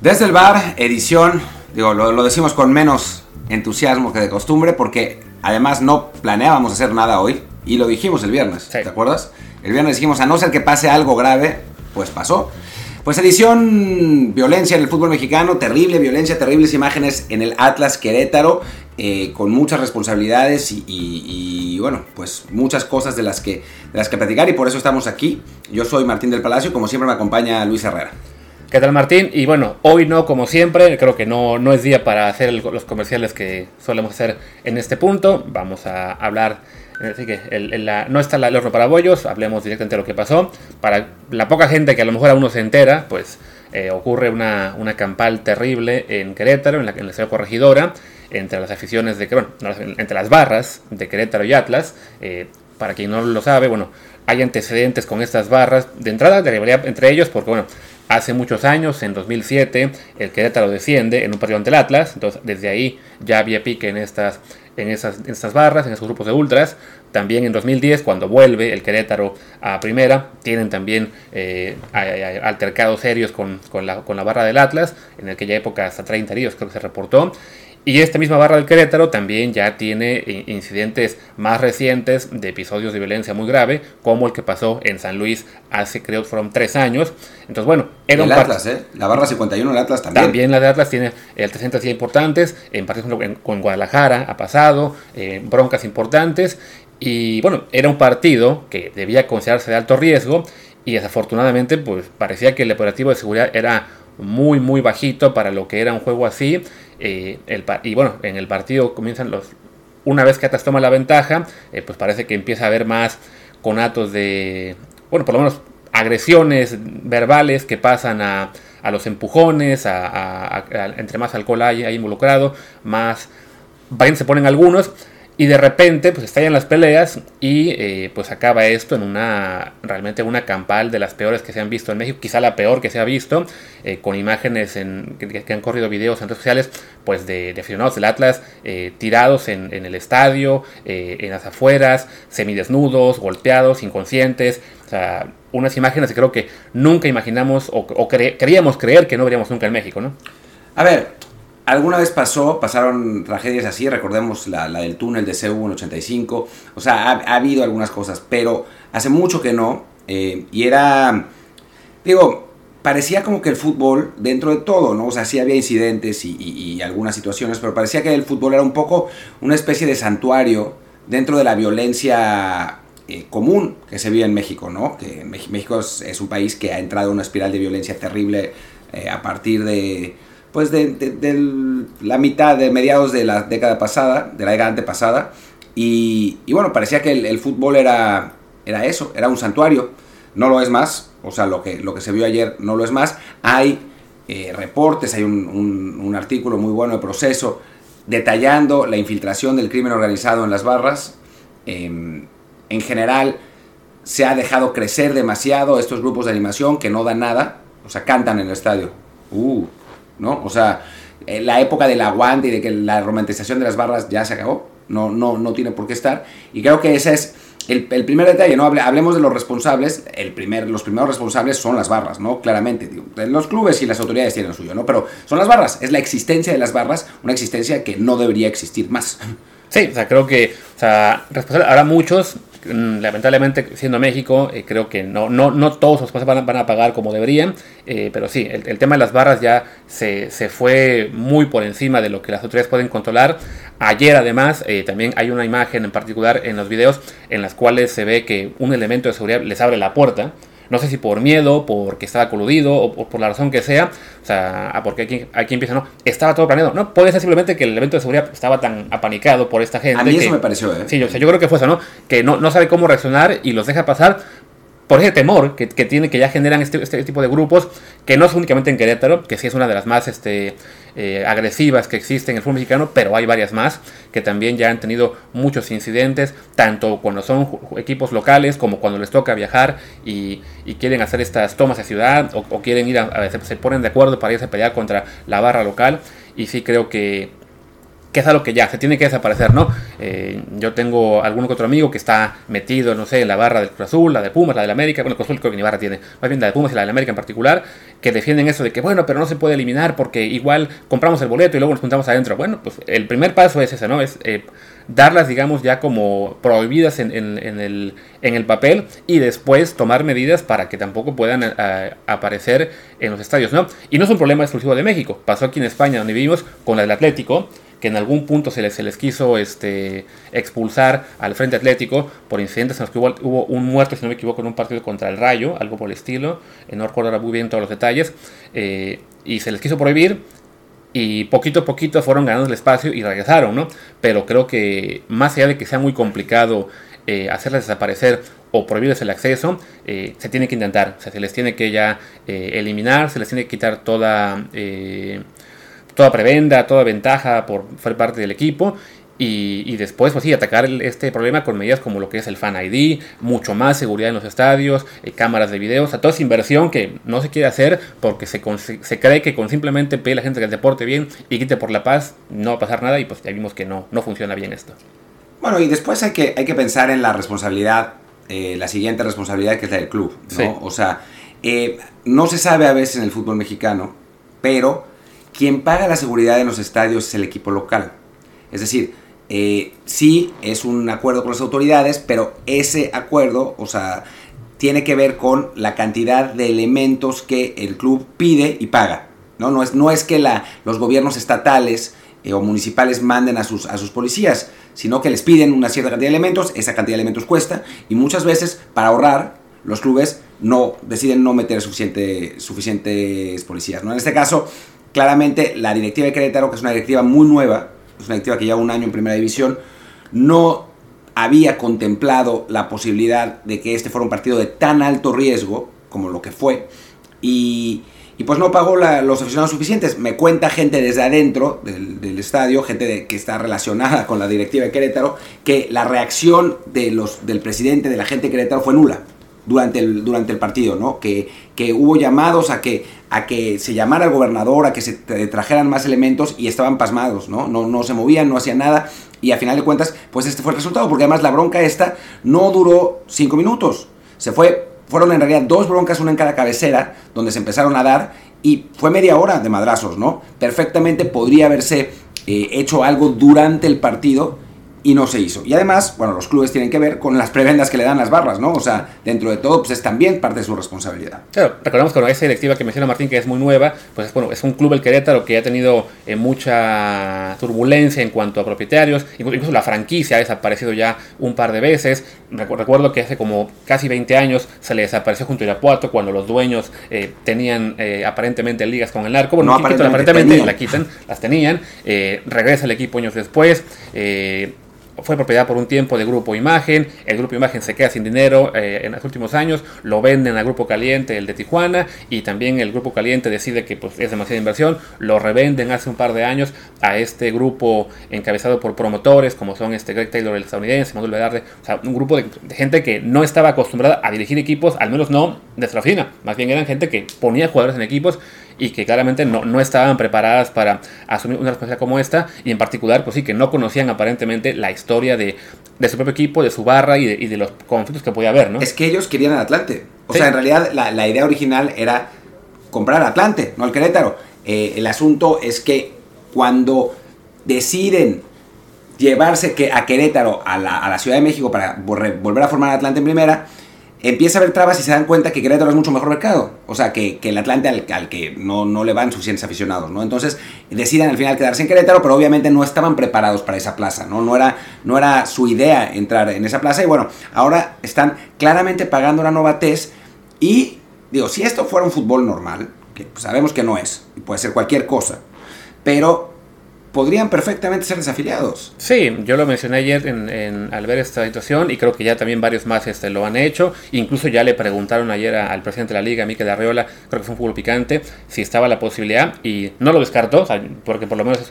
Desde el bar, edición, digo, lo, decimos con menos entusiasmo que de costumbre porque además no planeábamos hacer nada hoy y lo dijimos el viernes, ¿te acuerdas? El viernes dijimos, a no ser que pase algo grave, pues pasó. Pues edición violencia en el fútbol mexicano, terrible violencia, terribles imágenes en el Atlas Querétaro, eh, con muchas responsabilidades y, bueno, pues muchas cosas de las, que, de las que platicar y por eso estamos aquí. Yo soy Martín del Palacio como siempre me acompaña Luis Herrera. ¿Qué tal Martín? Y bueno, hoy no como siempre, creo que no, no es día para hacer los comerciales que solemos hacer en este punto. Vamos a hablar, así que no está el horno para bollos, hablemos directamente de lo que pasó. Para la poca gente que a lo mejor aún no se entera, pues eh, ocurre una, una, campal terrible en Querétaro, en la, en la ciudad corregidora, entre las aficiones de, bueno, entre las barras de Querétaro y Atlas. Eh, para quien no lo sabe, bueno, hay antecedentes con estas barras de entrada, debería entre ellos, porque bueno, Hace muchos años, en 2007, el Querétaro desciende en un partido ante el Atlas. Entonces, desde ahí ya había pique en estas, en esas, estas barras, en esos grupos de ultras. También en 2010, cuando vuelve el Querétaro a primera, tienen también eh, altercados serios con, con, la, con la barra del Atlas. En aquella época, hasta 30 heridos creo que se reportó. Y esta misma barra del Querétaro también ya tiene eh, incidentes más recientes de episodios de violencia muy grave, como el que pasó en San Luis hace, creo, fueron tres años. Entonces, bueno, era el Atlas, ¿eh? La barra 51 del Atlas también. También la de Atlas tiene antecedentes importantes, en partidos con Guadalajara ha pasado, eh, broncas importantes. Y bueno, era un partido que debía considerarse de alto riesgo y desafortunadamente pues parecía que el operativo de seguridad era muy muy bajito para lo que era un juego así eh, y bueno, en el partido comienzan los... Una vez que Atlas toma la ventaja, eh, pues parece que empieza a haber más conatos de... Bueno, por lo menos agresiones verbales que pasan a, a los empujones, a, entre más alcohol hay, hay involucrado, más... se ponen algunos y de repente, pues estallan las peleas y eh, pues acaba esto en una, realmente una campal de las peores que se han visto en México, quizá la peor que se ha visto, eh, con imágenes en, que, han corrido videos en redes sociales, pues de, aficionados del Atlas eh, tirados en, el estadio, en las afueras, semidesnudos, golpeados, inconscientes, o sea, unas imágenes que creo que nunca imaginamos o, queríamos creer que no veríamos nunca en México, ¿no? A ver, alguna vez pasó, pasaron tragedias así, recordemos la, del túnel de CU en 85, o sea, ha, habido algunas cosas, pero hace mucho que no, eh, y era, digo, parecía como que el fútbol, dentro de todo, ¿no? O sea, sí había incidentes y, algunas situaciones, pero parecía que el fútbol era un poco una especie de santuario dentro de la violencia eh, común que se vive en México, ¿no? Que México es, un país que ha entrado en una espiral de violencia terrible eh, a partir de pues de, la mitad de mediados de la década pasada, de la década antepasada, y, y bueno, parecía que el, fútbol era, era eso, era un santuario, no lo es más, o sea, lo que, lo que se vio ayer no lo es más, hay eh, reportes, hay un, artículo muy bueno de proceso detallando la infiltración del crimen organizado en las barras, em, en general se ha dejado crecer demasiado estos grupos de animación que no dan nada, o sea, cantan en el estadio. Uh, ¿no? O sea, eh, la época del aguante y de que la romantización de las barras ya se acabó, no, no, no tiene por qué estar. Y creo que ese es el, primer detalle, ¿no? hablemos de los responsables, el primer, los primeros responsables son las barras, ¿no? Claramente, los clubes y las autoridades tienen suyo, ¿no? Pero son las barras, es la existencia de las barras, una existencia que no debería existir más. Sí, o sea, creo que, o sea, muchos lamentablemente, siendo México, eh, creo que no, no, no todos los a, van a pagar como deberían, eh, pero sí, el, tema de las barras ya se, se, fue muy por encima de lo que las autoridades pueden controlar. Ayer, además, eh, también hay una imagen en particular en los videos en las cuales se ve que un elemento de seguridad les abre la puerta no sé si por miedo, porque estaba coludido o, por la razón que sea. O sea, porque aquí, aquí empieza, ¿no? Estaba todo planeado. No, puede ser simplemente que el evento de seguridad estaba tan apanicado por esta gente. A mí eso me pareció, ¿eh? Sí, yo, yo creo que fue eso, ¿no? Que no, no sabe cómo reaccionar y los deja pasar por ese temor que, que, tiene, que ya generan este, este, tipo de grupos, que no es únicamente en Querétaro, que sí es una de las más este, eh, agresivas que existen en el fútbol mexicano, pero hay varias más que también ya han tenido muchos incidentes, tanto cuando son equipos locales como cuando les toca viajar y, y quieren hacer estas tomas de ciudad o, quieren ir a, a, se, ponen de acuerdo para irse a pelear contra la barra local. Y sí creo que que es algo que ya se tiene que desaparecer, ¿no? Eh, yo tengo algún otro amigo que está metido, no sé, en la barra del Cruz Azul, la de Pumas, la de la América, bueno, Cruz Azul creo que ni barra tiene, más bien la de Pumas y la de la América en particular, que defienden eso de que, bueno, pero no se puede eliminar porque igual compramos el boleto y luego nos juntamos adentro. Bueno, pues el primer paso es ese, ¿no? Es eh, darlas, digamos, ya como prohibidas en, el, en, el, papel y después tomar medidas para que tampoco puedan eh, aparecer en los estadios, ¿no? Y no es un problema exclusivo de México, pasó aquí en España, donde vivimos, con del Atlético, que en algún punto se les, quiso este, expulsar al Frente Atlético por incidentes en los que hubo, un muerto, si no me equivoco, en un partido contra el Rayo, algo por el estilo, eh, no recuerdo ahora muy bien todos los detalles, eh, y se les quiso prohibir, y poquito a poquito fueron ganando el espacio y regresaron, ¿no? Pero creo que más allá de que sea muy complicado eh, hacerles desaparecer o prohibirles el acceso, se tiene que intentar, o sea, se les tiene que ya eliminar, se les tiene que quitar toda toda prebenda, toda ventaja por ser parte del equipo. Y, después, pues sí, atacar este problema con medidas como lo que es el Fan ID, mucho más seguridad en los estadios, eh, cámaras de video, o sea, toda esa inversión que no se quiere hacer porque se, se cree que con simplemente pedir a la gente que el deporte bien y quite por la paz, no va a pasar nada y pues ya vimos que no, no funciona bien esto. Bueno, y después hay que, hay que pensar en la responsabilidad, eh, la siguiente responsabilidad que es la del club, ¿no? O sea, eh, no se sabe a veces en el fútbol mexicano, pero quien paga la seguridad en los estadios es el equipo local. Es decir, eh, sí es un acuerdo con las autoridades, pero ese acuerdo, o sea, tiene que ver con la cantidad de elementos que el club pide y paga. No, no, es, no es que los gobiernos estatales eh, o municipales manden a sus, a sus policías, sino que les piden una cierta cantidad de elementos, esa cantidad de elementos cuesta, y muchas veces, para ahorrar, los clubes no deciden no meter suficiente, suficientes policías. ¿no? En este caso, claramente la directiva de Querétaro, que es una directiva muy nueva, es una directiva que lleva un año en primera división, no había contemplado la posibilidad de que este fuera un partido de tan alto riesgo como lo que fue y, pues no pagó los aficionados suficientes. Me cuenta gente desde adentro del, estadio, gente que está relacionada con la directiva de Querétaro, que la reacción del presidente de la gente de Querétaro fue nula durante el, durante el partido, ¿no? Que, que hubo llamados a que, a que se llamara al gobernador, a que se trajeran más elementos y estaban pasmados, ¿no? No, no se movían, no hacían nada y a final de cuentas, pues este fue el resultado, porque además la bronca esta no duró cinco minutos, se fue, fueron en realidad dos broncas, una en cada cabecera, donde se empezaron a dar y fue media hora de madrazos, ¿no? Perfectamente podría haberse eh, hecho algo durante el partido y no se hizo. Y además, bueno, los clubes tienen que ver con las prebendas que le dan las barras, ¿no? O sea, dentro de todo, pues es también parte de su responsabilidad. Claro, recordemos que con esa directiva que menciona Martín, que es muy nueva, pues bueno, es un club el Querétaro que ha tenido eh, mucha turbulencia en cuanto a propietarios, incluso la franquicia ha desaparecido ya un par de veces. Recuerdo que hace como casi 20 años se le desapareció junto a Irapuato cuando los dueños eh, tenían eh, aparentemente ligas con el narco. Bueno, no, aparentemente, la quitan, las tenían. regresa el equipo años después fue propiedad por un tiempo de Grupo Imagen, el Grupo Imagen se queda sin dinero eh, en los últimos años, lo venden al Grupo Caliente, el de Tijuana, y también el Grupo Caliente decide que pues, es demasiada inversión, lo revenden hace un par de años a este grupo encabezado por promotores como son este Greg Taylor, el estadounidense, Manuel Vedarde, o sea, un grupo de, gente que no estaba acostumbrada a dirigir equipos, al menos no de oficina, más bien eran gente que ponía jugadores en equipos y que claramente no, no estaban preparadas para asumir una responsabilidad como esta y en particular pues sí que no conocían aparentemente la historia de, de su propio equipo, de su barra y de, y de, los conflictos que podía haber, ¿no? Es que ellos querían al Atlante. O sea, en realidad la, la, idea original era comprar Atlante, no al Querétaro. Eh, el asunto es que cuando deciden llevarse que a Querétaro a la, a la Ciudad de México para volver a formar Atlante en primera, empieza a haber trabas y se dan cuenta que Querétaro es mucho mejor mercado. O sea, que, el Atlante al, que no, no le van suficientes aficionados, ¿no? Entonces deciden al final quedarse en Querétaro, pero obviamente no estaban preparados para esa plaza, ¿no? No era, no era su idea entrar en esa plaza y bueno, ahora están claramente pagando una nueva test y, digo, si esto fuera un fútbol normal, que sabemos que no es, puede ser cualquier cosa, pero podrían perfectamente ser desafiliados. Sí, yo lo mencioné ayer en, al ver esta situación y creo que ya también varios más este, lo han hecho. Incluso ya le preguntaron ayer al presidente de la liga, Mikel Arriola, creo que fue un fútbol picante, si estaba la posibilidad y no lo descartó, porque por lo menos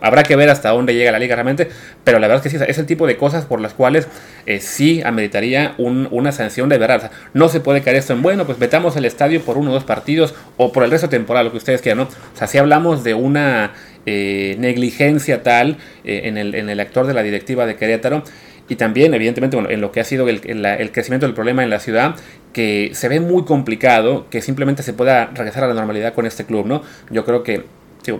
habrá que ver hasta dónde llega la liga realmente, pero la verdad es que sí, es el tipo de cosas por las cuales eh, sí ameritaría una sanción de verdad. no se puede caer esto en, bueno, pues vetamos el estadio por uno o dos partidos o por el resto temporal, lo que ustedes quieran, ¿no? O sea, si hablamos de una negligencia tal en, el, en el actor de la directiva de Querétaro y también, evidentemente, bueno, en lo que ha sido el, el, crecimiento del problema en la ciudad, que se ve muy complicado que simplemente se pueda regresar a la normalidad con este club, ¿no? Yo creo que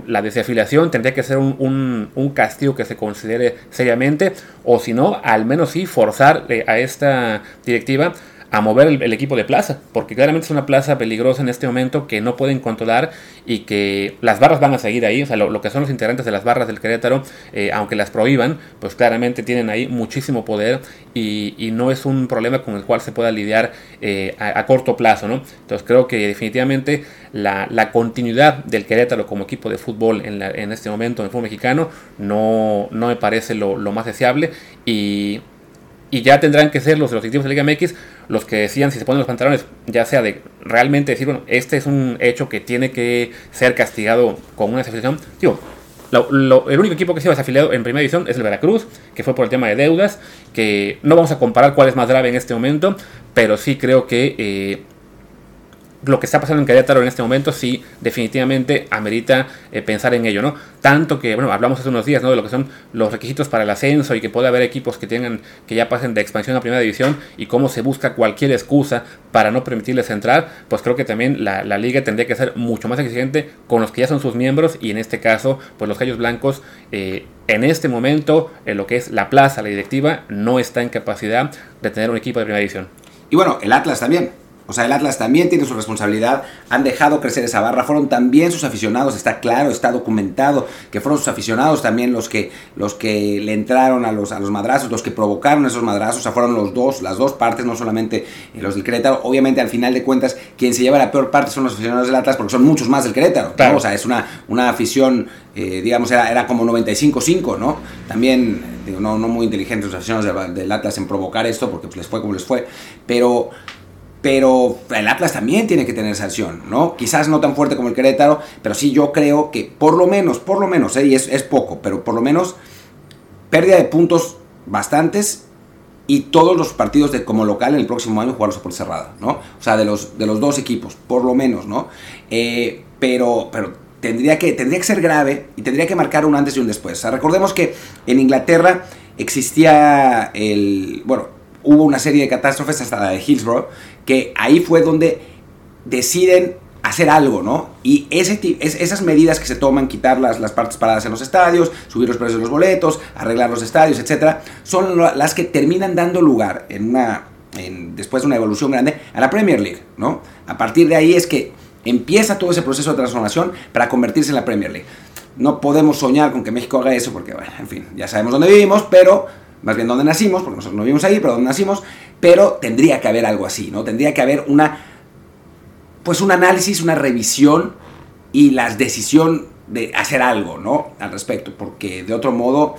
la desafiliación tendría que ser un, un, castigo que se considere seriamente, o si no, al menos sí forzar a esta directiva a mover el, equipo de plaza, porque claramente es una plaza peligrosa en este momento que no pueden controlar y que las barras van a seguir ahí, o sea, lo, que son los integrantes de las barras del Querétaro, eh, aunque las prohíban, pues claramente tienen ahí muchísimo poder y, no es un problema con el cual se pueda lidiar eh, a, corto plazo, ¿no? Entonces creo que definitivamente la, continuidad del Querétaro como equipo de fútbol en, en, este momento en el fútbol mexicano no, no me parece lo, más deseable y ya tendrán que ser los los directivos de Liga MX los que decían si se ponen los pantalones, ya sea de realmente decir, bueno, este es un hecho que tiene que ser castigado con una desafiliación. Digo, el único equipo que se ha desafiliado en primera división es el Veracruz, que fue por el tema de deudas, que no vamos a comparar cuál es más grave en este momento, pero sí creo que eh, lo que está pasando en Querétaro en este momento sí definitivamente amerita eh, pensar en ello, ¿no? Tanto que, bueno, hablamos hace unos días, ¿no? De lo que son los requisitos para el ascenso y que puede haber equipos que tengan, que ya pasen de expansión a primera división y cómo se busca cualquier excusa para no permitirles entrar, pues creo que también la, liga tendría que ser mucho más exigente con los que ya son sus miembros y en este caso, pues los Gallos Blancos, eh, en este momento, en lo que es la plaza, la directiva, no está en capacidad de tener un equipo de primera división. Y bueno, el Atlas también o sea, el Atlas también tiene su responsabilidad, han dejado crecer esa barra, fueron también sus aficionados, está claro, está documentado que fueron sus aficionados también los que, los que le entraron a los, a los madrazos, los que provocaron esos madrazos, o sea, fueron los dos, las dos partes, no solamente los del Querétaro. Obviamente, al final de cuentas, quien se lleva la peor parte son los aficionados del Atlas porque son muchos más del Querétaro. O sea, es una, una afición, eh, digamos, era, era como 95-5, ¿no? También, digo, no, no muy inteligentes los aficionados del, Atlas en provocar esto porque pues, les fue como les fue, pero pero el Atlas también tiene que tener sanción, ¿no? Quizás no tan fuerte como el Querétaro, pero sí yo creo que por lo menos, por lo menos, ¿eh? y es, poco, pero por lo menos pérdida de puntos bastantes y todos los partidos de como local en el próximo año jugarlos por cerrada, ¿no? O sea, de los, de los dos equipos, por lo menos, ¿no? Eh, pero, pero tendría que, tendría que ser grave y tendría que marcar un antes y un después. O sea, recordemos que en Inglaterra existía el, bueno, hubo una serie de catástrofes hasta la de Hillsborough, que ahí fue donde deciden hacer algo, ¿no? Y ese, esas medidas que se toman, quitar las, las partes paradas en los estadios, subir los precios de los boletos, arreglar los estadios, etcétera, son las que terminan dando lugar en una, después de una evolución grande a la Premier League, ¿no? A partir de ahí es que empieza todo ese proceso de transformación para convertirse en la Premier League. No podemos soñar con que México haga eso porque, bueno, en fin, ya sabemos dónde vivimos, pero más bien dónde nacimos, porque nosotros no vivimos ahí, pero dónde nacimos, pero tendría que haber algo así, ¿no? Tendría que haber una, pues un análisis, una revisión y la decisión de hacer algo, ¿no? Al respecto, porque de otro modo,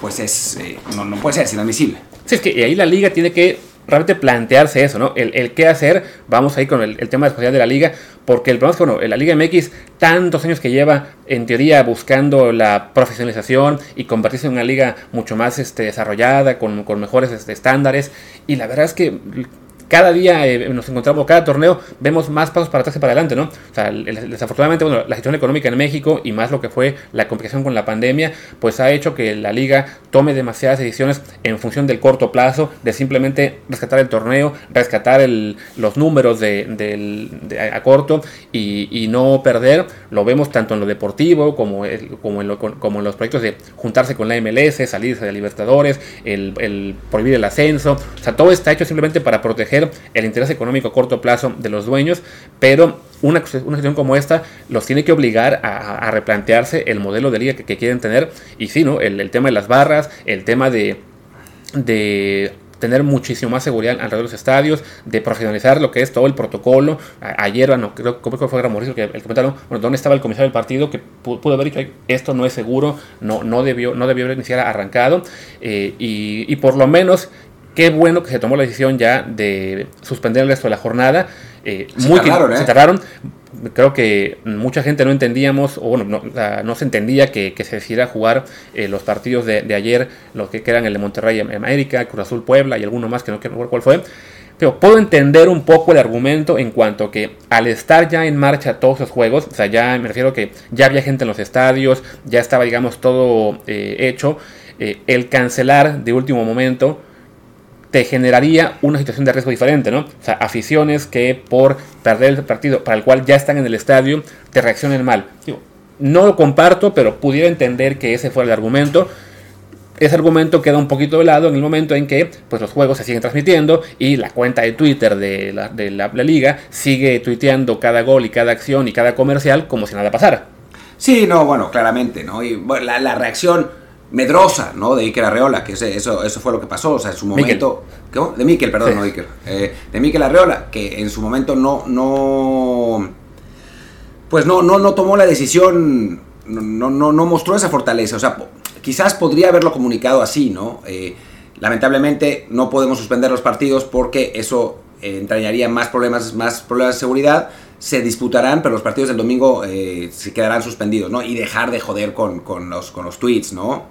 pues es, eh, no, no, puede ser, es inadmisible. Sí, es que ahí la liga tiene que realmente plantearse eso, ¿no? El, qué hacer, vamos ahí con el, tema especial de la liga, porque el problema es que, bueno, la Liga MX, tantos años que lleva, en teoría, buscando la profesionalización y convertirse en una liga mucho más este, desarrollada, con, con mejores este, estándares, y la verdad es que cada día eh, nos encontramos, cada torneo vemos más pasos para atrás que para adelante, ¿no? O sea, desafortunadamente, bueno, la situación económica en México y más lo que fue la complicación con la pandemia, pues ha hecho que la liga tome demasiadas decisiones en función del corto plazo, de simplemente rescatar el torneo, rescatar los números de, a corto y, no perder. Lo vemos tanto en lo deportivo como, como, en como en los proyectos de juntarse con la MLS, salirse de Libertadores, el, el prohibir el ascenso. O sea, todo está hecho simplemente para proteger el interés económico a corto plazo de los dueños, pero una, una situación como esta los tiene que obligar a, replantearse el modelo de liga que, quieren tener. Y sí, ¿no? El, tema de las barras, el tema de, tener muchísimo más seguridad alrededor de los estadios, de profesionalizar lo que es todo el protocolo. ayer, bueno, creo que fue Mauricio que el comentario, bueno, ¿dónde estaba el comisario del partido que pudo, haber dicho esto no es seguro, no, no debió, no debió iniciado arrancado eh, y, por lo menos Qué bueno que se tomó la decisión ya de suspender el resto de la jornada. Eh, se muy tardaron, ¿eh? Se tardaron. Creo que mucha gente no entendíamos, o bueno, no, se entendía que, se decidiera jugar eh, los partidos de, ayer, los que quedan el de Monterrey América, Cruz Azul Puebla y alguno más que no quiero cuál fue. pero puedo entender un poco el argumento en cuanto que al estar ya en marcha todos los juegos, o sea, ya me refiero que ya había gente en los estadios, ya estaba, digamos, todo eh, hecho, el cancelar de último momento te generaría una situación de riesgo diferente, ¿no? O sea, aficiones que por perder el partido para el cual ya están en el estadio te reaccionen mal. no lo comparto, pero pudiera entender que ese fuera el argumento ese argumento queda un poquito de lado en el momento en que pues, los juegos se siguen transmitiendo y la cuenta de Twitter de, la, liga sigue tuiteando cada gol y cada acción y cada comercial como si nada pasara. Sí, no, bueno, claramente, ¿no? Y la, reacción medrosa, ¿no? De Iker Arreola, que eso, eso fue lo que pasó, o sea, en su momento... De Miquel, perdón, no Iker. Eh, de Miquel Arreola, que en su momento no... no pues no, no, no tomó la decisión, no, no, no mostró esa fortaleza, o sea quizás podría haberlo comunicado así, ¿no? Eh, lamentablemente no podemos suspender los partidos porque eso eh, entrañaría más problemas, más problemas de seguridad. Se disputarán, pero los partidos del domingo eh, se quedarán suspendidos, ¿no? Y dejar de joder con, los, con los tweets, ¿no?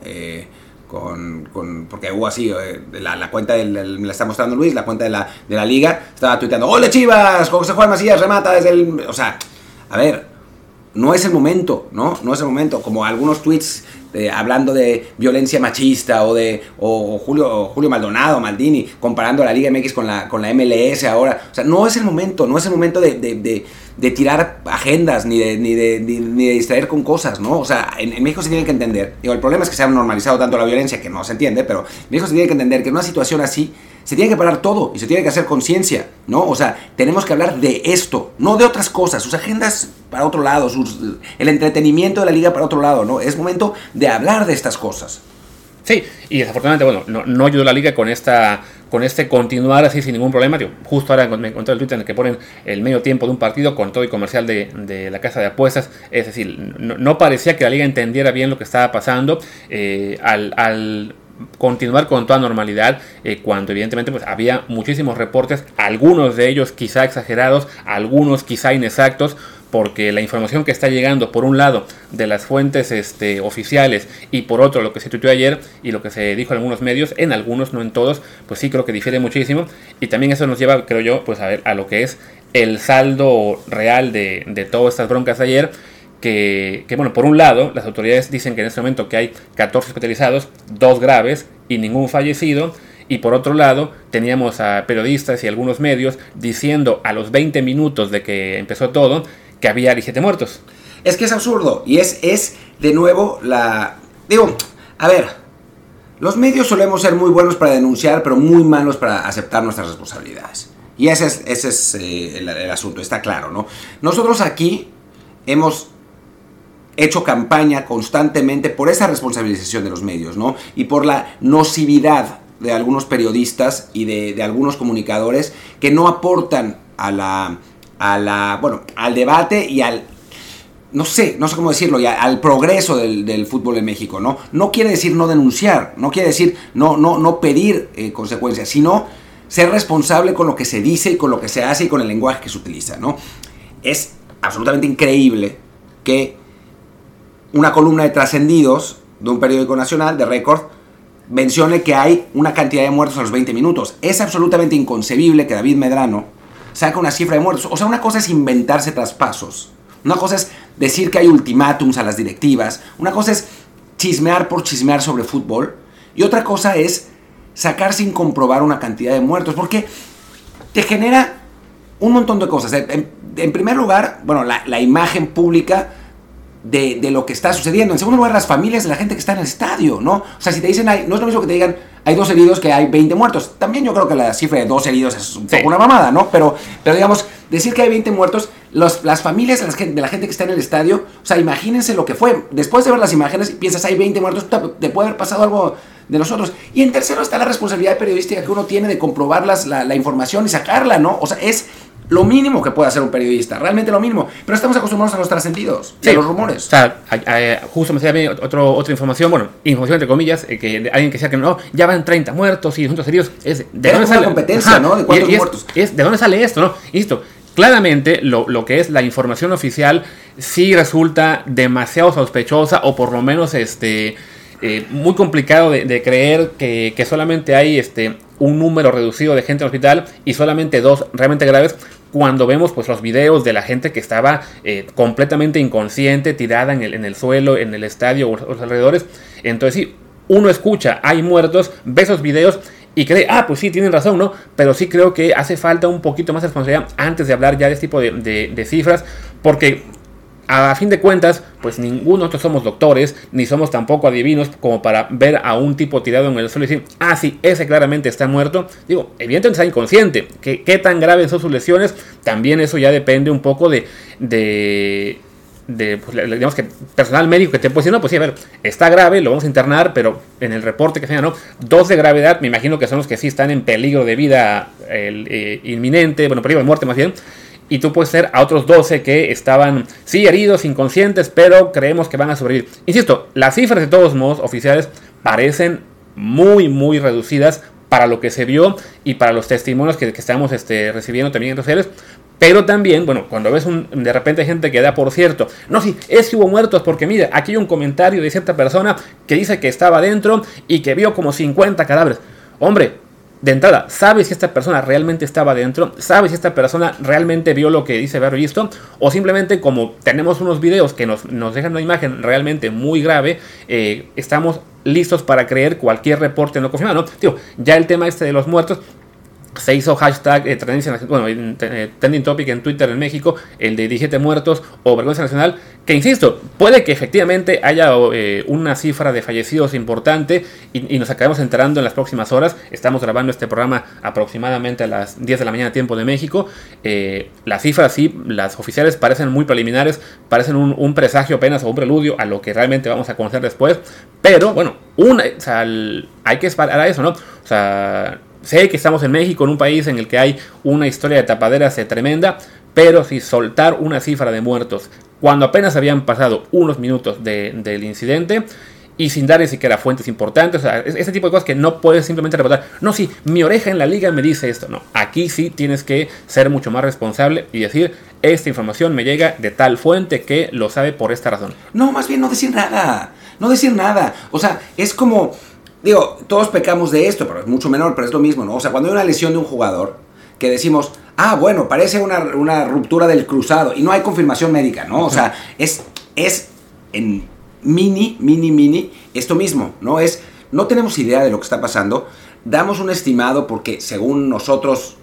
Con, con, porque hubo así, la, cuenta, del, me la está mostrando Luis, la cuenta de la, de la liga, estaba tuiteando, ¡Ole Chivas! José Juan Macías remata desde el... O sea, a ver, no es el momento, ¿no? No es el momento. Como algunos tweets hablando de violencia machista o de o Julio, Julio Maldonado, Maldini, comparando la Liga MX con la, con la MLS ahora. O sea, no es el momento, no es el momento de, de, de, tirar agendas ni de, ni, de, ni de distraer con cosas, ¿no? O sea, en, México se tiene que entender. Digo, el problema es que se ha normalizado tanto la violencia que no se entiende, pero en México se tiene que entender que en una situación así se tiene que parar todo y se tiene que hacer conciencia, ¿no? O sea, tenemos que hablar de esto, no de otras cosas, sus agendas para otro lado, el entretenimiento de la liga para otro lado, ¿no? Es momento de hablar de estas cosas. Sí, y desafortunadamente, bueno, no, ayudó la liga con esta con este continuar así sin ningún problema. justo ahora me encontré el Twitter en el que ponen el medio tiempo de un partido con todo y comercial de, la casa de apuestas. Es decir, no, parecía que la liga entendiera bien lo que estaba pasando. Eh, al, al continuar con toda normalidad eh, cuando evidentemente pues había muchísimos reportes, algunos de ellos quizá exagerados, algunos quizá inexactos, porque la información que está llegando por un lado de las fuentes este, oficiales y por otro lo que se tuiteó ayer y lo que se dijo en algunos medios, en algunos, no en todos, pues sí creo que difiere muchísimo. Y también eso nos lleva, creo yo, pues a ver a lo que es el saldo real de, de todas estas broncas de ayer que, bueno, por un lado, las autoridades dicen que en este momento que hay 14 hospitalizados, dos graves y ningún fallecido. Y por otro lado, teníamos a periodistas y algunos medios diciendo a los 20 minutos de que empezó todo que había 17 muertos. Es que es absurdo. Y es, es de nuevo la... Digo, a ver, los medios solemos ser muy buenos para denunciar, pero muy malos para aceptar nuestras responsabilidades. Y ese es, ese es eh, el, el asunto, está claro, ¿no? Nosotros aquí hemos hecho campaña constantemente por esa responsabilización de los medios, ¿no? Y por la nocividad de algunos periodistas y de, algunos comunicadores que no aportan a la, a la, bueno, al debate y al, no sé, no sé cómo decirlo, y al progreso del, fútbol en México, ¿no? No quiere decir no denunciar, no quiere decir no, no, no pedir eh, consecuencias, sino ser responsable con lo que se dice y con lo que se hace y con el lenguaje que se utiliza, ¿no? Es absolutamente increíble que una columna de trascendidos de un periódico nacional, de récord, mencione que hay una cantidad de muertos a los 20 minutos. Es absolutamente inconcebible que David Medrano saque una cifra de muertos. O sea, una cosa es inventarse traspasos. Una cosa es decir que hay ultimátums a las directivas. Una cosa es chismear por chismear sobre fútbol. Y otra cosa es sacar sin comprobar una cantidad de muertos. Porque te genera un montón de cosas. En, primer lugar, bueno, la, la imagen pública de, de, lo que está sucediendo. En segundo lugar, las familias de la gente que está en el estadio, ¿no? O sea, si te dicen, hay, no es lo mismo que te digan, hay dos heridos que hay 20 muertos. También yo creo que la cifra de dos heridos es un poco una mamada, ¿no? Pero, pero digamos, decir que hay 20 muertos, los, las familias de la gente que está en el estadio, o sea, imagínense lo que fue. Después de ver las imágenes, piensas, hay 20 muertos, te puede haber pasado algo de nosotros. Y en tercero está la responsabilidad periodística que uno tiene de comprobar las, la, la información y sacarla, ¿no? O sea, es lo mínimo que puede hacer un periodista, realmente lo mínimo. Pero estamos acostumbrados a los trascendidos, a los rumores. O sea, justo me decía otro, otra información, bueno, información entre comillas, eh, que alguien que decía que no, ya van 30 muertos y 200 heridos. Es, ¿De dónde sale? competencia, ¿no? ¿De cuántos muertos? Es, ¿De dónde sale esto, no? Listo. Claramente, lo, lo, que es la información oficial sí resulta demasiado sospechosa o por lo menos este, eh, muy complicado de, creer que, que solamente hay este, un número reducido de gente en el hospital y solamente dos realmente graves cuando vemos pues los videos de la gente que estaba eh, completamente inconsciente, tirada en el, en el, suelo, en el estadio o los alrededores. Entonces sí, uno escucha, hay muertos, ve esos videos y cree, ah, pues sí, tienen razón, ¿no? Pero sí creo que hace falta un poquito más de responsabilidad antes de hablar ya de este tipo de, de, de cifras, porque a fin de cuentas, pues ninguno de nosotros somos doctores, ni somos tampoco adivinos como para ver a un tipo tirado en el suelo y decir, ah, sí, ese claramente está muerto. Digo, evidentemente está inconsciente. ¿Qué, qué tan graves son sus lesiones? También eso ya depende un poco de, de pues, digamos que personal médico que te puede decir, no, pues sí, a ver, está grave, lo vamos a internar, pero en el reporte que se ¿no? Dos de gravedad, me imagino que son los que sí están en peligro de vida eh, inminente, bueno, peligro de muerte más bien, y tú puedes ser a otros 12 que estaban, sí, heridos, inconscientes, pero creemos que van a sobrevivir. Insisto, las cifras de todos modos oficiales parecen muy, muy reducidas para lo que se vio y para los testimonios que, estamos este, recibiendo también en los seres. Pero también, bueno, cuando ves un, de repente gente que da por cierto, no, sí, es que hubo muertos porque mira, aquí hay un comentario de cierta persona que dice que estaba dentro y que vio como 50 cadáveres. Hombre, de entrada, ¿sabes si esta persona realmente estaba dentro? ¿Sabes si esta persona realmente vio lo que dice haber visto? O simplemente como tenemos unos videos que nos, nos dejan una imagen realmente muy grave, eh, estamos listos para creer cualquier reporte no confirmado, ¿no? Tío, ya el tema este de los muertos se hizo hashtag eh, bueno, eh, trending topic en Twitter en México, el de 17 muertos o vergüenza nacional, que insisto, puede que efectivamente haya eh, una cifra de fallecidos importante y, nos acabemos enterando en las próximas horas. Estamos grabando este programa aproximadamente a las 10 de la mañana tiempo de México. Eh, las cifras sí, las oficiales parecen muy preliminares, parecen un, presagio apenas o un preludio a lo que realmente vamos a conocer después. Pero bueno, una, hay que esperar a eso, ¿no? O sea sé que estamos en México, en un país en el que hay una historia de tapaderas tremenda, pero si soltar una cifra de muertos cuando apenas habían pasado unos minutos de, del incidente y sin dar ni siquiera fuentes importantes, o sea, ese tipo de cosas que no puedes simplemente reportar. No, sí, mi oreja en la liga me dice esto. No, aquí sí tienes que ser mucho más responsable y decir, esta información me llega de tal fuente que lo sabe por esta razón. No, más bien no decir nada. No decir nada. O sea, es como Digo, todos pecamos de esto, pero es mucho menor, pero es lo mismo, ¿no? O sea, cuando hay una lesión de un jugador, que decimos, ah, bueno, parece una, una ruptura del cruzado y no hay confirmación médica, ¿no? O sea, es, es en mini, mini, mini, esto mismo, ¿no? Es, no tenemos idea de lo que está pasando, damos un estimado porque según nosotros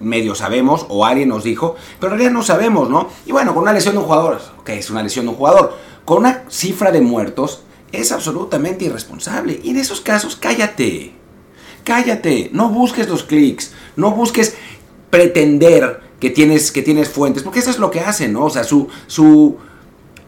medio sabemos o alguien nos dijo, pero en realidad no sabemos, ¿no? Y bueno, con una lesión de un jugador, ok, es una lesión de un jugador, con una cifra de muertos, es absolutamente irresponsable. Y en esos casos, cállate. Cállate. No busques los clics. No busques pretender que tienes, que tienes fuentes. Porque eso es lo que hacen, ¿no? O sea, su, su,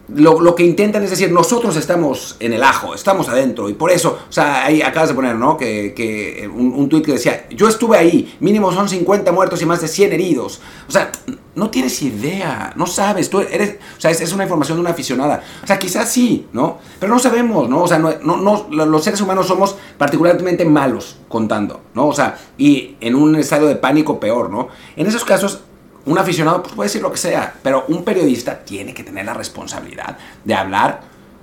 lo, lo, que intentan es decir, nosotros estamos en el ajo, estamos adentro, y por eso, o sea, ahí acabas de poner, ¿no? Que, que un, un tuit que decía, yo estuve ahí, mínimo son 50 muertos y más de 100 heridos. O sea, no tienes idea, no sabes, tú eres, o sea, es, es una información de una aficionada. O sea, quizás sí, ¿no? Pero no sabemos, ¿no? O sea, no, no, no, los seres humanos somos particularmente malos contando, ¿no? O sea, y en un estado de pánico peor, ¿no? En esos casos un aficionado pues, puede decir lo que sea, pero un periodista tiene que tener la responsabilidad de hablar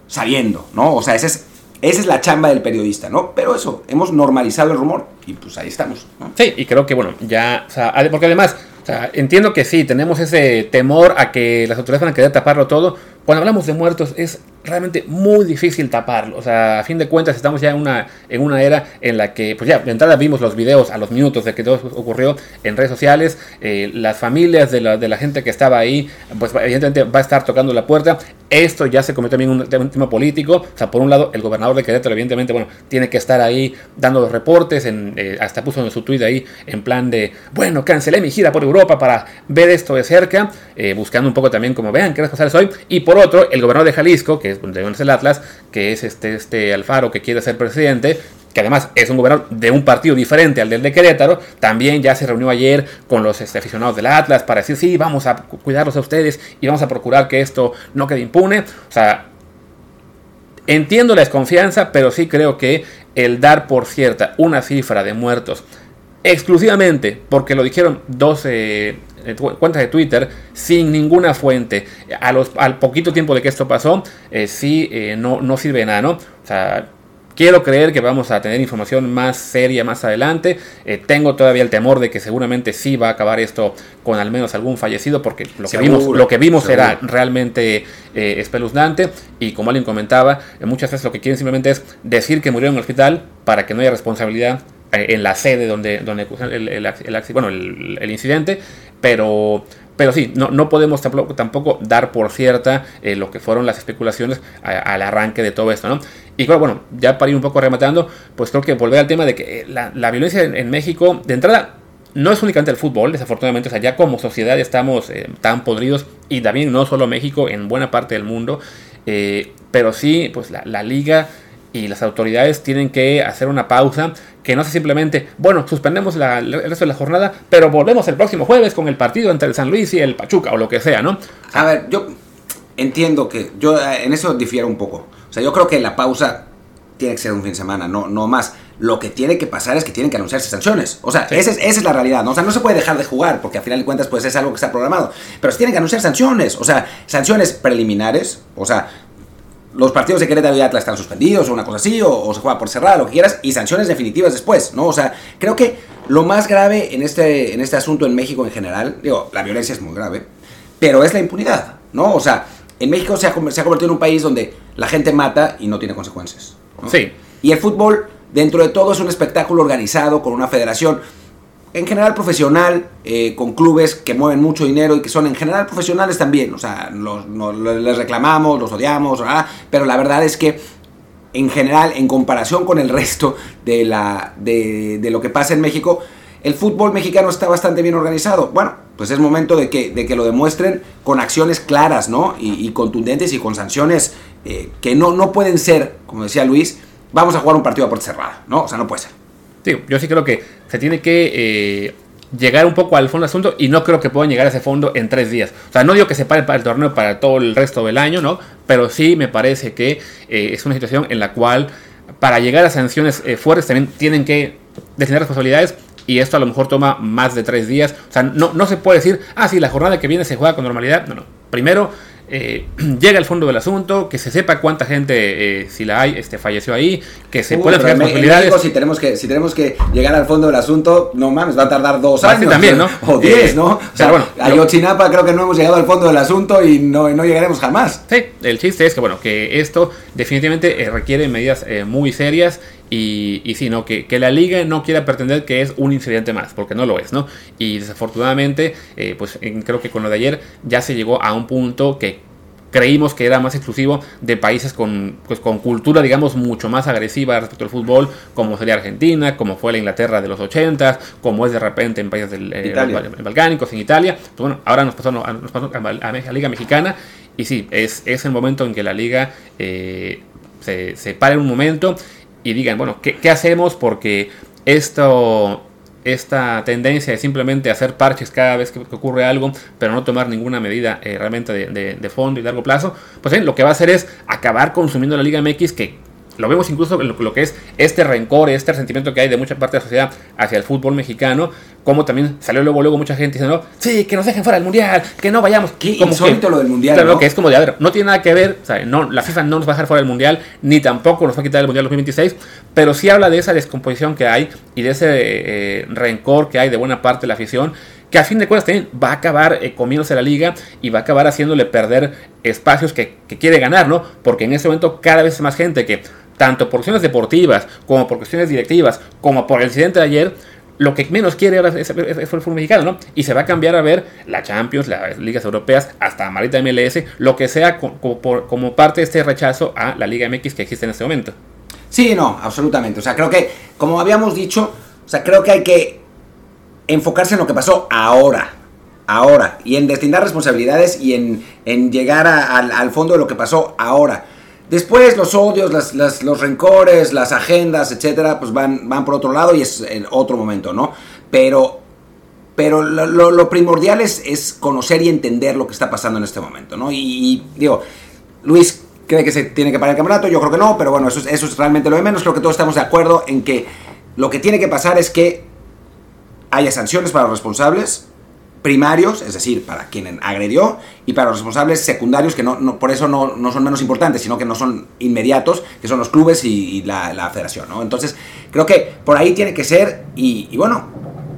sabiendo, ¿no? O sea, esa es, esa es la chamba del periodista, ¿no? Pero eso, hemos normalizado el rumor y pues ahí estamos. ¿no? Sí, y creo que, bueno, ya, o sea, porque además, o sea, entiendo que sí, tenemos ese temor a que las autoridades van a querer taparlo todo. Cuando hablamos de muertos es realmente muy difícil taparlo. O sea, a fin de cuentas estamos ya en una, en una era en la que, pues ya, de entrada vimos los videos a los minutos de que todo ocurrió en redes sociales. Eh, las familias de la, de la, gente que estaba ahí, pues evidentemente va a estar tocando la puerta. Esto ya se convirtió también en un, un, tema político. O sea, por un lado, el gobernador de Querétaro, evidentemente, bueno, tiene que estar ahí dando los reportes. En, eh, hasta puso en su tweet ahí en plan de, bueno, cancelé mi gira por Europa para ver esto de cerca. Eh, buscando un poco también como vean qué cosas hoy. Y por otro, el gobernador de Jalisco, que es el Atlas, que es este, este Alfaro que quiere ser presidente, que además es un gobernador de un partido diferente al del de Querétaro, también ya se reunió ayer con los este, aficionados del Atlas para decir, sí, vamos a cuidarlos a ustedes y vamos a procurar que esto no quede impune. O sea, entiendo la desconfianza, pero sí creo que el dar por cierta una cifra de muertos exclusivamente porque lo dijeron 12 eh, cuentas de Twitter sin ninguna fuente a los, al poquito tiempo de que esto pasó, eh, sí eh, no, no sirve de nada, ¿no? O sea, Quiero creer que vamos a tener información más seria más adelante. Eh, tengo todavía el temor de que seguramente sí va a acabar esto con al menos algún fallecido, porque lo que vimos, lo que vimos era realmente eh, espeluznante. Y como alguien comentaba, eh, muchas veces lo que quieren simplemente es decir que murió en el hospital para que no haya responsabilidad en la sede donde, donde el, el, bueno, el incidente. Pero pero sí, no, no podemos tampoco, tampoco, dar por cierta eh, lo que fueron las especulaciones al arranque de todo esto, ¿no? Y claro, bueno, ya para ir un poco rematando, pues creo que volver al tema de que eh, la, violencia en, México, de entrada, no es únicamente el fútbol, desafortunadamente, o sea, ya como sociedad estamos eh, tan podridos, y también no solo México, en buena parte del mundo, pero sí, pues la, la liga y las autoridades tienen que hacer una pausa que no sea simplemente, bueno, suspendemos el resto de la jornada, pero volvemos el próximo jueves con el partido entre el San Luis y el Pachuca o lo que sea, ¿no? A ver, yo entiendo que yo eh, en eso difiero un poco. O sea, yo creo que la pausa tiene que ser un fin de semana, no, no más. Lo que tiene que pasar es que tienen que anunciarse sanciones. O sea, esa, es, la realidad. ¿no? O sea, no se puede dejar de jugar porque al final de cuentas pues es algo que está programado. Pero se tienen que anunciar sanciones. O sea, sanciones preliminares. O sea, los partidos de Querétaro y Atlas están suspendidos o una cosa así, o, se juega por cerrada, lo que quieras, y sanciones definitivas después, ¿no? O sea, creo que lo más grave en este, en este asunto en México en general, digo, la violencia es muy grave, pero es la impunidad, ¿no? O sea, en México se ha, se ha convertido en un país donde la gente mata y no tiene consecuencias. Sí. Y el fútbol, dentro de todo, es un espectáculo organizado con una federación en general profesional, eh, con clubes que mueven mucho dinero y que son en general profesionales también. O sea, los, les reclamamos, los odiamos, pero la verdad es que en general, en comparación con el resto de, la, de, lo que pasa en México, el fútbol mexicano está bastante bien organizado. Bueno, pues es momento de que, de que lo demuestren con acciones claras, ¿no? Y, contundentes y con sanciones eh, que no, no pueden ser, como decía Luis, vamos a jugar un partido a puerta cerrada, ¿no? O sea, no puede ser yo sí creo que se tiene que eh, llegar un poco al fondo del asunto y no creo que puedan llegar a ese fondo en tres días. O sea, no digo que se pare el torneo para todo el resto del año, ¿no? Pero sí me parece que eh, es una situación en la cual para llegar a sanciones eh, fuertes también tienen que designar responsabilidades y esto a lo mejor toma más de tres días. O sea, no, no se puede decir, ah, sí, la jornada que viene se juega con normalidad. No, no. Primero eh, llega al fondo del asunto, que se sepa cuánta gente, eh, si la hay, este, falleció ahí, que se puedan tener responsabilidades. si tenemos que si tenemos que llegar al fondo del asunto, no mames, va a tardar dos años. también, ¿no? O diez, eh, ¿no? O sea, bueno, a Yotzinapa creo que no hemos llegado al fondo del asunto y no, no llegaremos jamás. Sí, el chiste es que, bueno, que esto definitivamente requiere medidas muy serias y, y sí, ¿no? Que, que, la liga no quiera pretender que es un incidente más, porque no lo es, ¿no? Y desafortunadamente, pues creo que con lo de ayer ya se llegó a un punto que creímos que era más exclusivo de países con, pues, con cultura, digamos, mucho más agresiva respecto al fútbol, como sería Argentina, como fue la Inglaterra de los 80, como es de repente en países del, eh, balcánicos, en Italia. Pues, bueno, ahora nos pasó, nos pasó a, la Liga Mexicana y sí, es, es el momento en que la liga eh, se, se pare un momento y digan, bueno, ¿qué, hacemos? Porque esto esta tendencia de simplemente hacer parches cada vez que, ocurre algo, pero no tomar ninguna medida eh, realmente de, fondo y largo plazo, pues lo que va a hacer es acabar consumiendo la Liga MX que lo vemos incluso en lo, que es este rencor, este resentimiento que hay de mucha parte de la sociedad hacia el fútbol mexicano, como también salió luego luego mucha gente diciendo, sí, que nos dejen fuera del mundial, que no vayamos. Qué como lo del mundial. Claro, que es como de, a ver, no tiene nada que ver, no, la FIFA no nos va a dejar fuera del mundial, ni tampoco nos va a quitar el mundial 2026, pero sí habla de esa descomposición que hay y de ese eh, rencor que hay de buena parte de la afición que a fin de cuentas también va a acabar eh, comiéndose la liga y va a acabar haciéndole perder espacios que, que, quiere ganar, ¿no? Porque en ese momento cada vez más gente que tanto por cuestiones deportivas, como por cuestiones directivas, como por el incidente de ayer, lo que menos quiere ahora es, el fútbol mexicano, ¿no? Y se va a cambiar a ver la Champions, las ligas europeas, hasta Marita MLS, lo que sea como, parte de este rechazo a la Liga MX que existe en este momento. Sí, no, absolutamente. O sea, creo que, como habíamos dicho, o sea, creo que hay que enfocarse en lo que pasó ahora. Ahora. Y en destinar responsabilidades y en, llegar al fondo de lo que pasó ahora. Después los odios, los rencores, las agendas, etcétera, pues van, van por otro lado y es en otro momento, ¿no? Pero, pero lo, primordial es, es, conocer y entender lo que está pasando en este momento, ¿no? Y, digo, Luis cree que se tiene que parar el campeonato, yo creo que no, pero bueno, eso, eso es realmente lo de menos. Creo que todos estamos de acuerdo en que lo que tiene que pasar es que haya sanciones para los responsables primarios, es decir, para quien agredió, y para los responsables secundarios, que no, por eso no, no, son menos importantes, sino que no son inmediatos, que son los clubes y, la, la, federación, ¿no? Entonces, creo que por ahí tiene que ser, y, y, bueno,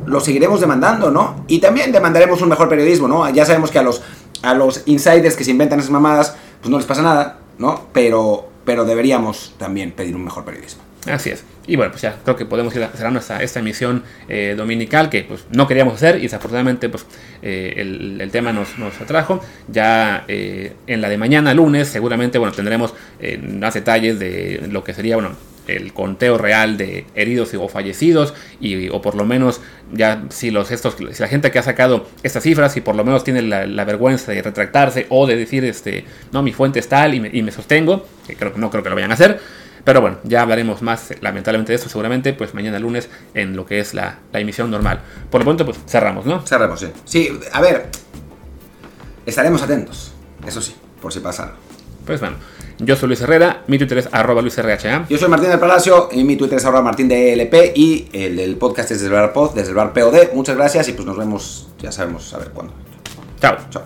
lo seguiremos demandando, ¿no? Y también demandaremos un mejor periodismo, ¿no? Ya sabemos que a los, a los insiders que se inventan esas mamadas, pues no les pasa nada, ¿no? Pero, pero deberíamos también pedir un mejor periodismo. Así es. Y bueno, pues ya creo que podemos ir cerrando esta, esta emisión eh, dominical que pues no queríamos hacer y desafortunadamente pues eh, el, tema nos, nos atrajo. Ya eh, en la de mañana, lunes, seguramente bueno tendremos más detalles de lo que sería bueno el conteo real de heridos o fallecidos y o por lo menos ya si los estos si la gente que ha sacado estas cifras y por lo menos tiene la, vergüenza de retractarse o de decir este no mi fuente es tal y me, y me sostengo que creo no creo que lo vayan a hacer pero bueno, ya hablaremos más lamentablemente de esto seguramente pues mañana lunes en lo que es la, emisión normal. Por lo pronto pues cerramos, ¿no? Cerramos, sí. Sí, a ver, estaremos atentos, eso sí, por si pasa algo. Pues bueno, yo soy Luis Herrera, mi Twitter es arroba LuisRHA. Yo soy Martín del Palacio y mi Twitter es arroba Martín de LP y el del podcast es desde el bar pod, desde el bar POD. Muchas gracias y pues nos vemos, ya sabemos a ver cuándo. Chao. Chao.